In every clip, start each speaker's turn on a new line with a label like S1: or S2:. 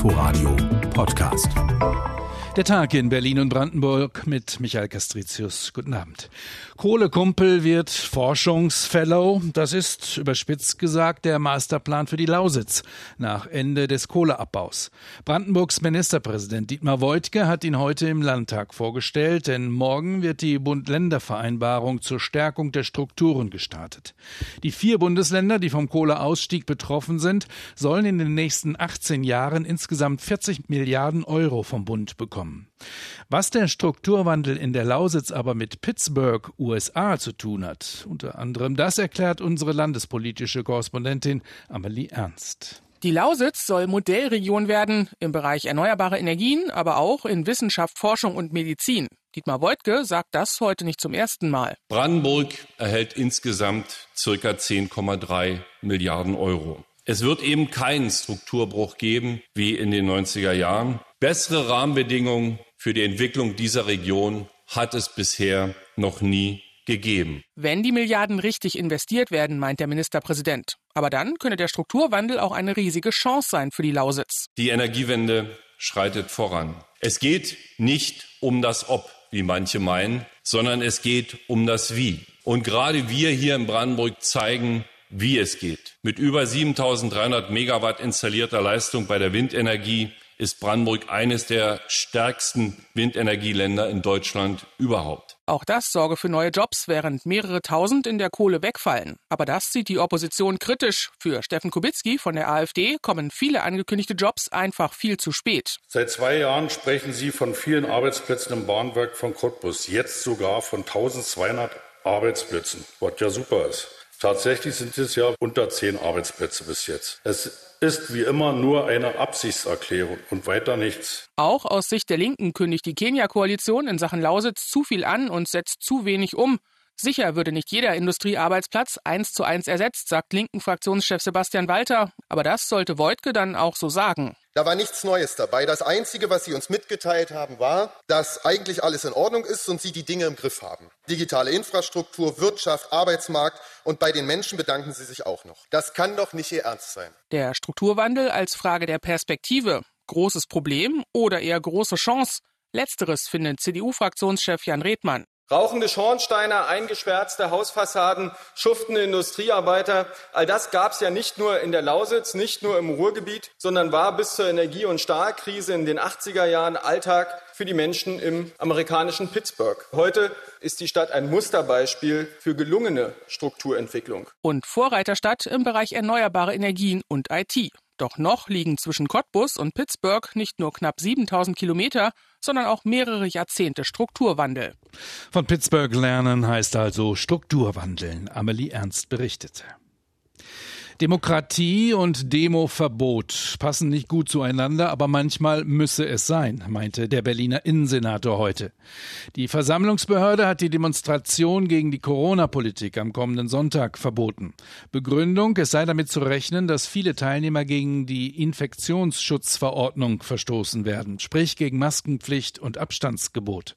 S1: Inforadio Podcast.
S2: Der Tag in Berlin und Brandenburg mit Michael Castricius. Guten Abend. Kohlekumpel wird Forschungsfellow. Das ist, überspitzt gesagt, der Masterplan für die Lausitz nach Ende des Kohleabbaus. Brandenburgs Ministerpräsident Dietmar Woidke hat ihn heute im Landtag vorgestellt, denn morgen wird die Bund-Länder-Vereinbarung zur Stärkung der Strukturen gestartet. Die vier Bundesländer, die vom Kohleausstieg betroffen sind, sollen in den nächsten 18 Jahren insgesamt 40 Milliarden Euro vom Bund bekommen kommen. Was der Strukturwandel in der Lausitz aber mit Pittsburgh, USA zu tun hat, unter anderem das erklärt unsere landespolitische Korrespondentin Amelie Ernst.
S3: Die Lausitz soll Modellregion werden im Bereich erneuerbare Energien, aber auch in Wissenschaft, Forschung und Medizin. Dietmar Woidke sagt das heute nicht zum ersten Mal.
S4: Brandenburg erhält insgesamt circa 10,3 Milliarden Euro. Es wird eben keinen Strukturbruch geben wie in den 90er Jahren. Bessere Rahmenbedingungen für die Entwicklung dieser Region hat es bisher noch nie gegeben.
S3: Wenn die Milliarden richtig investiert werden, meint der Ministerpräsident. Aber dann könne der Strukturwandel auch eine riesige Chance sein für die Lausitz.
S4: Die Energiewende schreitet voran. Es geht nicht um das Ob, wie manche meinen, sondern es geht um das Wie. Und gerade wir hier in Brandenburg zeigen, wie es geht. Mit über 7300 Megawatt installierter Leistung bei der Windenergie ist Brandenburg eines der stärksten Windenergieländer in Deutschland überhaupt.
S3: Auch das sorge für neue Jobs, während mehrere tausend in der Kohle wegfallen. Aber das sieht die Opposition kritisch. Für Steffen Kubicki von der AfD kommen viele angekündigte Jobs einfach viel zu spät.
S5: Seit zwei Jahren sprechen Sie von vielen Arbeitsplätzen im Bahnwerk von Cottbus, jetzt sogar von 1200 Arbeitsplätzen, was ja super ist. Tatsächlich sind es ja unter zehn Arbeitsplätze bis jetzt. Es ist wie immer nur eine Absichtserklärung und weiter nichts.
S3: Auch aus Sicht der Linken kündigt die Kenia-Koalition in Sachen Lausitz zu viel an und setzt zu wenig um. Sicher würde nicht jeder Industriearbeitsplatz eins zu eins ersetzt, sagt linken Fraktionschef Sebastian Walter. Aber das sollte Voigtke dann auch so sagen.
S6: Da war nichts Neues dabei. Das Einzige, was Sie uns mitgeteilt haben, war, dass eigentlich alles in Ordnung ist und Sie die Dinge im Griff haben. Digitale Infrastruktur, Wirtschaft, Arbeitsmarkt und bei den Menschen bedanken Sie sich auch noch. Das kann doch nicht Ihr Ernst sein.
S3: Der Strukturwandel als Frage der Perspektive. Großes Problem oder eher große Chance? Letzteres findet CDU-Fraktionschef Jan Redmann.
S7: Rauchende Schornsteine, eingeschwärzte Hausfassaden, schuftende Industriearbeiter, all das gab es ja nicht nur in der Lausitz, nicht nur im Ruhrgebiet, sondern war bis zur Energie- und Stahlkrise in den 80er Jahren Alltag für die Menschen im amerikanischen Pittsburgh. Heute ist die Stadt ein Musterbeispiel für gelungene Strukturentwicklung.
S3: Und Vorreiterstadt im Bereich erneuerbare Energien und IT. Doch noch liegen zwischen Cottbus und Pittsburgh nicht nur knapp 7000 Kilometer, sondern auch mehrere Jahrzehnte Strukturwandel.
S2: Von Pittsburgh lernen heißt also Strukturwandeln. Amelie Ernst berichtete. Demokratie und Demoverbot passen nicht gut zueinander, aber manchmal müsse es sein, meinte der Berliner Innensenator heute. Die Versammlungsbehörde hat die Demonstration gegen die Corona-Politik am kommenden Sonntag verboten. Begründung, es sei damit zu rechnen, dass viele Teilnehmer gegen die Infektionsschutzverordnung verstoßen werden, sprich gegen Maskenpflicht und Abstandsgebot.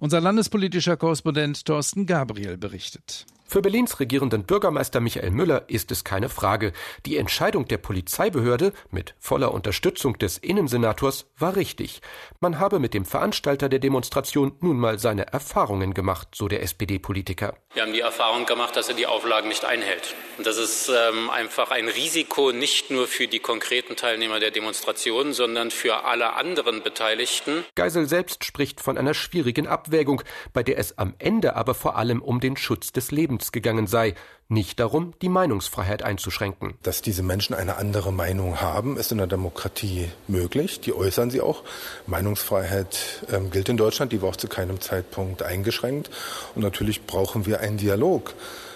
S2: Unser landespolitischer Korrespondent Thorsten Gabriel berichtet.
S8: Für Berlins regierenden Bürgermeister Michael Müller ist es keine Frage. Die Entscheidung der Polizeibehörde mit voller Unterstützung des Innensenators war richtig. Man habe mit dem Veranstalter der Demonstration nun mal seine Erfahrungen gemacht, so der SPD-Politiker.
S9: Wir haben die Erfahrung gemacht, dass er die Auflagen nicht einhält. Und das ist ähm, einfach ein Risiko nicht nur für die konkreten Teilnehmer der Demonstration, sondern für alle anderen Beteiligten.
S8: Geisel selbst spricht von einer schwierigen Abwägung, bei der es am Ende aber vor allem um den Schutz des Lebens Lebens gegangen sei, nicht darum, die Meinungsfreiheit einzuschränken.
S10: Dass diese Menschen eine andere Meinung haben, ist in der Demokratie möglich. Die äußern sie auch. Meinungsfreiheit ähm, gilt in Deutschland, die war auch zu keinem Zeitpunkt eingeschränkt. Und natürlich brauchen wir einen Dialog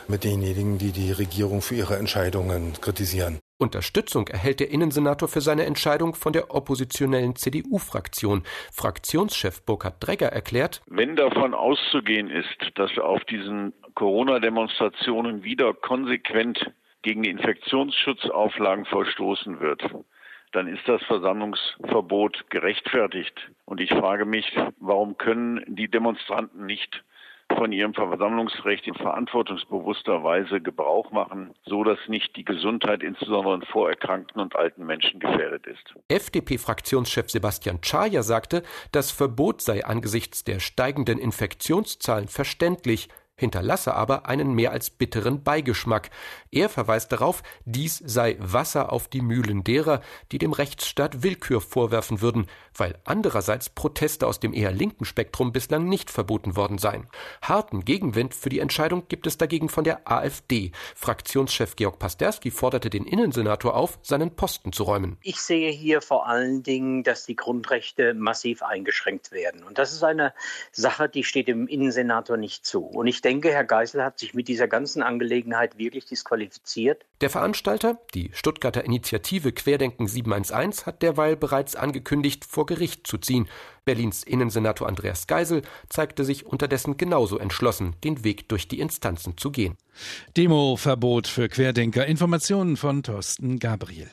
S10: mit denjenigen, die die Regierung für ihre Entscheidungen kritisieren.
S8: Unterstützung erhält der Innensenator für seine Entscheidung von der oppositionellen CDU-Fraktion. Fraktionschef Burkhard Dregger erklärt,
S11: wenn davon auszugehen ist, dass auf diesen Corona-Demonstrationen wieder konsequent gegen die Infektionsschutzauflagen verstoßen wird, dann ist das Versammlungsverbot gerechtfertigt. Und ich frage mich, warum können die Demonstranten nicht von ihrem Versammlungsrecht in verantwortungsbewusster Weise Gebrauch machen, so dass nicht die Gesundheit insbesondere von vorerkrankten und alten Menschen gefährdet ist.
S8: FDP-Fraktionschef Sebastian Czaja sagte, das Verbot sei angesichts der steigenden Infektionszahlen verständlich hinterlasse aber einen mehr als bitteren Beigeschmack. Er verweist darauf, dies sei Wasser auf die Mühlen derer, die dem Rechtsstaat Willkür vorwerfen würden, weil andererseits Proteste aus dem eher linken Spektrum bislang nicht verboten worden seien. Harten Gegenwind für die Entscheidung gibt es dagegen von der AfD. Fraktionschef Georg Pasterski forderte den Innensenator auf, seinen Posten zu räumen.
S12: Ich sehe hier vor allen Dingen, dass die Grundrechte massiv eingeschränkt werden. Und das ist eine Sache, die steht dem Innensenator nicht zu. Und ich denke, Herr Geisel hat sich mit dieser ganzen Angelegenheit wirklich disqualifiziert.
S8: Der Veranstalter, die Stuttgarter Initiative Querdenken 711, hat derweil bereits angekündigt, vor Gericht zu ziehen. Berlins Innensenator Andreas Geisel zeigte sich unterdessen genauso entschlossen, den Weg durch die Instanzen zu gehen.
S2: Demoverbot für Querdenker. Informationen von Thorsten Gabriel.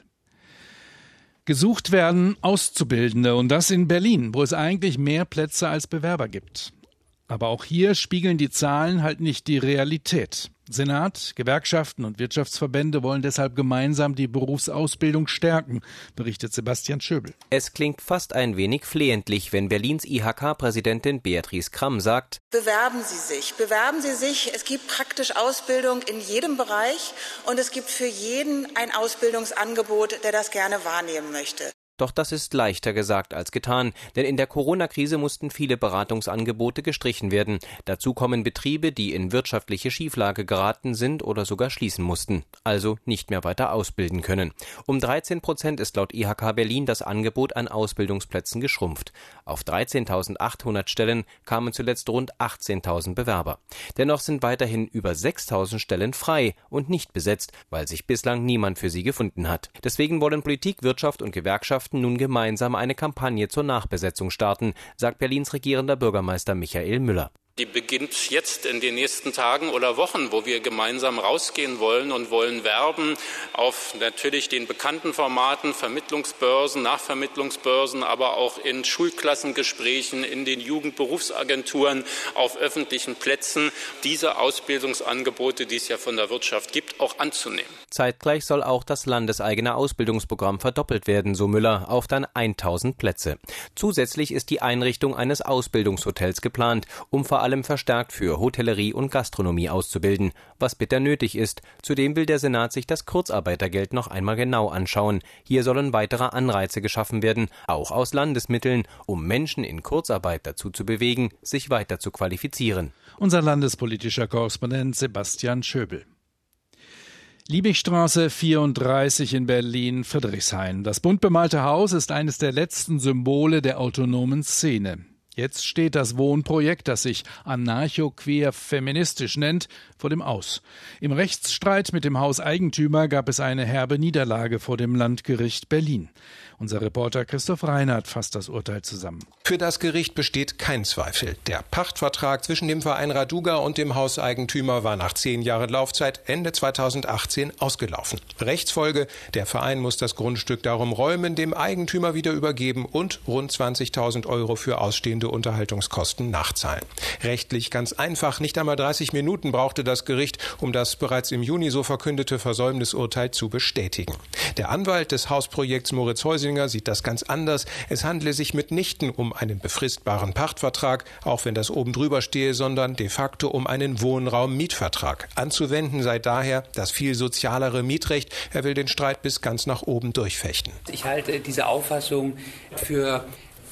S2: Gesucht werden Auszubildende und das in Berlin, wo es eigentlich mehr Plätze als Bewerber gibt. Aber auch hier spiegeln die Zahlen halt nicht die Realität. Senat, Gewerkschaften und Wirtschaftsverbände wollen deshalb gemeinsam die Berufsausbildung stärken, berichtet Sebastian Schöbel.
S13: Es klingt fast ein wenig flehentlich, wenn Berlins IHK-Präsidentin Beatrice Kramm sagt,
S14: Bewerben Sie sich, bewerben Sie sich. Es gibt praktisch Ausbildung in jedem Bereich und es gibt für jeden ein Ausbildungsangebot, der das gerne wahrnehmen möchte.
S13: Doch das ist leichter gesagt als getan, denn in der Corona-Krise mussten viele Beratungsangebote gestrichen werden. Dazu kommen Betriebe, die in wirtschaftliche Schieflage geraten sind oder sogar schließen mussten, also nicht mehr weiter ausbilden können. Um 13 Prozent ist laut IHK Berlin das Angebot an Ausbildungsplätzen geschrumpft. Auf 13.800 Stellen kamen zuletzt rund 18.000 Bewerber. Dennoch sind weiterhin über 6.000 Stellen frei und nicht besetzt, weil sich bislang niemand für sie gefunden hat. Deswegen wollen Politik, Wirtschaft und Gewerkschaft Gewerkschaften nun gemeinsam eine Kampagne zur Nachbesetzung starten, sagt Berlins regierender Bürgermeister Michael Müller.
S9: Die beginnt jetzt in den nächsten Tagen oder Wochen, wo wir gemeinsam rausgehen wollen und wollen werben auf natürlich den bekannten Formaten, Vermittlungsbörsen, Nachvermittlungsbörsen, aber auch in Schulklassengesprächen, in den Jugendberufsagenturen, auf öffentlichen Plätzen, diese Ausbildungsangebote, die es ja von der Wirtschaft gibt, auch anzunehmen.
S13: Zeitgleich soll auch das landeseigene Ausbildungsprogramm verdoppelt werden, so Müller, auf dann 1000 Plätze. Zusätzlich ist die Einrichtung eines Ausbildungshotels geplant, um vor allem allem verstärkt für Hotellerie und Gastronomie auszubilden, was bitter nötig ist. Zudem will der Senat sich das Kurzarbeitergeld noch einmal genau anschauen. Hier sollen weitere Anreize geschaffen werden, auch aus Landesmitteln, um Menschen in Kurzarbeit dazu zu bewegen, sich weiter zu qualifizieren.
S2: Unser landespolitischer Korrespondent Sebastian Schöbel. Liebigstraße 34 in Berlin, Friedrichshain. Das bunt bemalte Haus ist eines der letzten Symbole der autonomen Szene. Jetzt steht das Wohnprojekt, das sich anarcho-queer feministisch nennt, vor dem Aus. Im Rechtsstreit mit dem Hauseigentümer gab es eine herbe Niederlage vor dem Landgericht Berlin. Unser Reporter Christoph Reinhardt fasst das Urteil zusammen.
S15: Für das Gericht besteht kein Zweifel. Der Pachtvertrag zwischen dem Verein Raduga und dem Hauseigentümer war nach zehn Jahren Laufzeit Ende 2018 ausgelaufen. Rechtsfolge, der Verein muss das Grundstück darum räumen, dem Eigentümer wieder übergeben und rund 20.000 Euro für ausstehende Unterhaltungskosten nachzahlen. Rechtlich ganz einfach, nicht einmal 30 Minuten brauchte das Gericht, um das bereits im Juni so verkündete Versäumnisurteil zu bestätigen. Der Anwalt des Hausprojekts Moritz Schlesinger sieht das ganz anders. Es handle sich mitnichten um einen befristbaren Pachtvertrag, auch wenn das oben drüber stehe, sondern de facto um einen Wohnraum-Mietvertrag. Anzuwenden sei daher das viel sozialere Mietrecht. Er will den Streit bis ganz nach oben durchfechten.
S16: Ich halte diese Auffassung für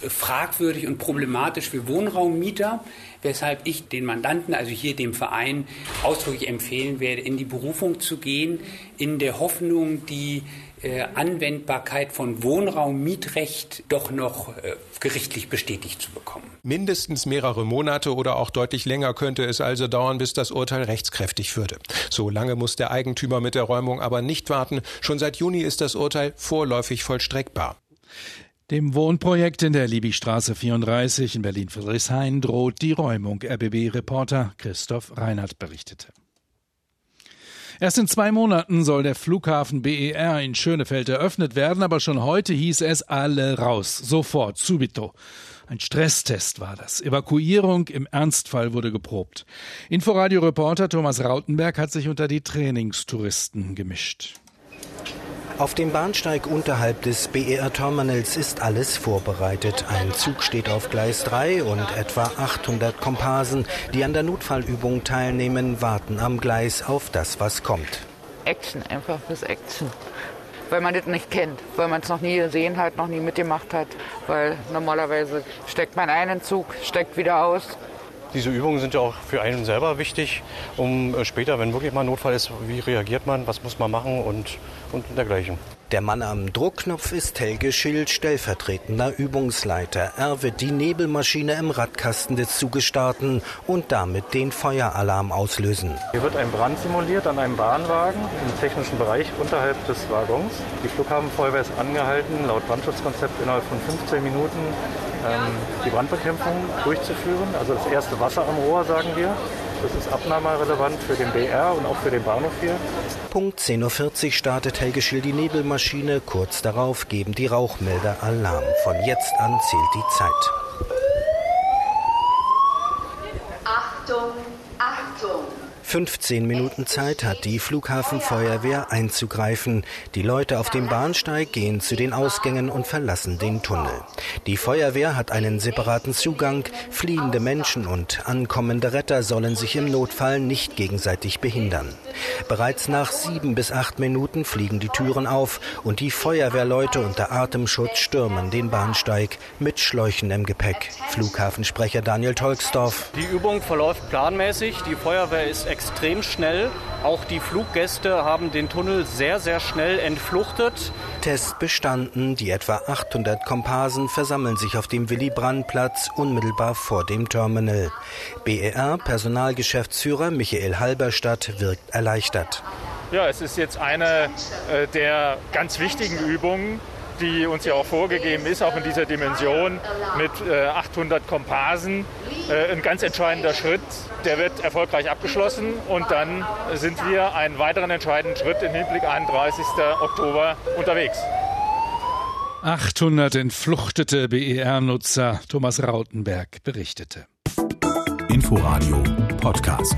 S16: fragwürdig und problematisch für Wohnraummieter, weshalb ich den Mandanten, also hier dem Verein, ausdrücklich empfehlen werde, in die Berufung zu gehen, in der Hoffnung, die äh, Anwendbarkeit von Wohnraummietrecht doch noch äh, gerichtlich bestätigt zu bekommen.
S15: Mindestens mehrere Monate oder auch deutlich länger könnte es also dauern, bis das Urteil rechtskräftig würde. So lange muss der Eigentümer mit der Räumung aber nicht warten. Schon seit Juni ist das Urteil vorläufig vollstreckbar.
S2: Dem Wohnprojekt in der Liebigstraße 34 in Berlin-Friedrichshain droht die Räumung. RBB-Reporter Christoph Reinhardt berichtete. Erst in zwei Monaten soll der Flughafen BER in Schönefeld eröffnet werden, aber schon heute hieß es alle raus. Sofort, subito. Ein Stresstest war das. Evakuierung im Ernstfall wurde geprobt. Inforadio-Reporter Thomas Rautenberg hat sich unter die Trainingstouristen gemischt.
S17: Auf dem Bahnsteig unterhalb des BER-Terminals ist alles vorbereitet. Ein Zug steht auf Gleis 3 und etwa 800 Komparsen, die an der Notfallübung teilnehmen, warten am Gleis auf das, was kommt.
S18: Action, einfach fürs Action. Weil man das nicht kennt, weil man es noch nie gesehen hat, noch nie mitgemacht hat. Weil normalerweise steckt man einen Zug, steckt wieder aus
S19: diese Übungen sind ja auch für einen selber wichtig, um äh, später, wenn wirklich mal ein Notfall ist, wie reagiert man, was muss man machen und, und dergleichen.
S17: Der Mann am Druckknopf ist Helge Schild, stellvertretender Übungsleiter. Er wird die Nebelmaschine im Radkasten des Zuges starten und damit den Feueralarm auslösen.
S19: Hier wird ein Brand simuliert an einem Bahnwagen im technischen Bereich unterhalb des Waggons. Die Flughafenfeuerwehr ist angehalten, laut Brandschutzkonzept innerhalb von 15 Minuten ähm, die Brandbekämpfung durchzuführen. Also das erste Wasser am Rohr, sagen wir. Das ist abnahmerelevant für den BR und auch für den Bahnhof hier.
S17: Punkt 10.40 Uhr startet Helge Schill die Nebelmaschine. Kurz darauf geben die Rauchmelder Alarm. Von jetzt an zählt die Zeit.
S20: Achtung, Achtung!
S17: 15 Minuten Zeit hat die Flughafenfeuerwehr einzugreifen. Die Leute auf dem Bahnsteig gehen zu den Ausgängen und verlassen den Tunnel. Die Feuerwehr hat einen separaten Zugang. Fliehende Menschen und ankommende Retter sollen sich im Notfall nicht gegenseitig behindern. Bereits nach sieben bis acht Minuten fliegen die Türen auf und die Feuerwehrleute unter Atemschutz stürmen den Bahnsteig mit Schläuchen im Gepäck. Flughafensprecher Daniel Tolksdorf.
S21: Die Übung verläuft planmäßig. Die Feuerwehr ist extrem schnell. Auch die Fluggäste haben den Tunnel sehr, sehr schnell entfluchtet.
S17: Test bestanden. Die etwa 800 Komparsen versammeln sich auf dem Willy-Brandt-Platz unmittelbar vor dem Terminal. BER-Personalgeschäftsführer Michael Halberstadt wirkt erleichtert.
S22: Ja, es ist jetzt eine äh, der ganz wichtigen Übungen die uns ja auch vorgegeben ist, auch in dieser Dimension mit äh, 800 Komparsen. Äh, ein ganz entscheidender Schritt, der wird erfolgreich abgeschlossen und dann sind wir einen weiteren entscheidenden Schritt im Hinblick 31. Oktober unterwegs.
S2: 800 entfluchtete BER-Nutzer, Thomas Rautenberg berichtete.
S1: Inforadio Podcast.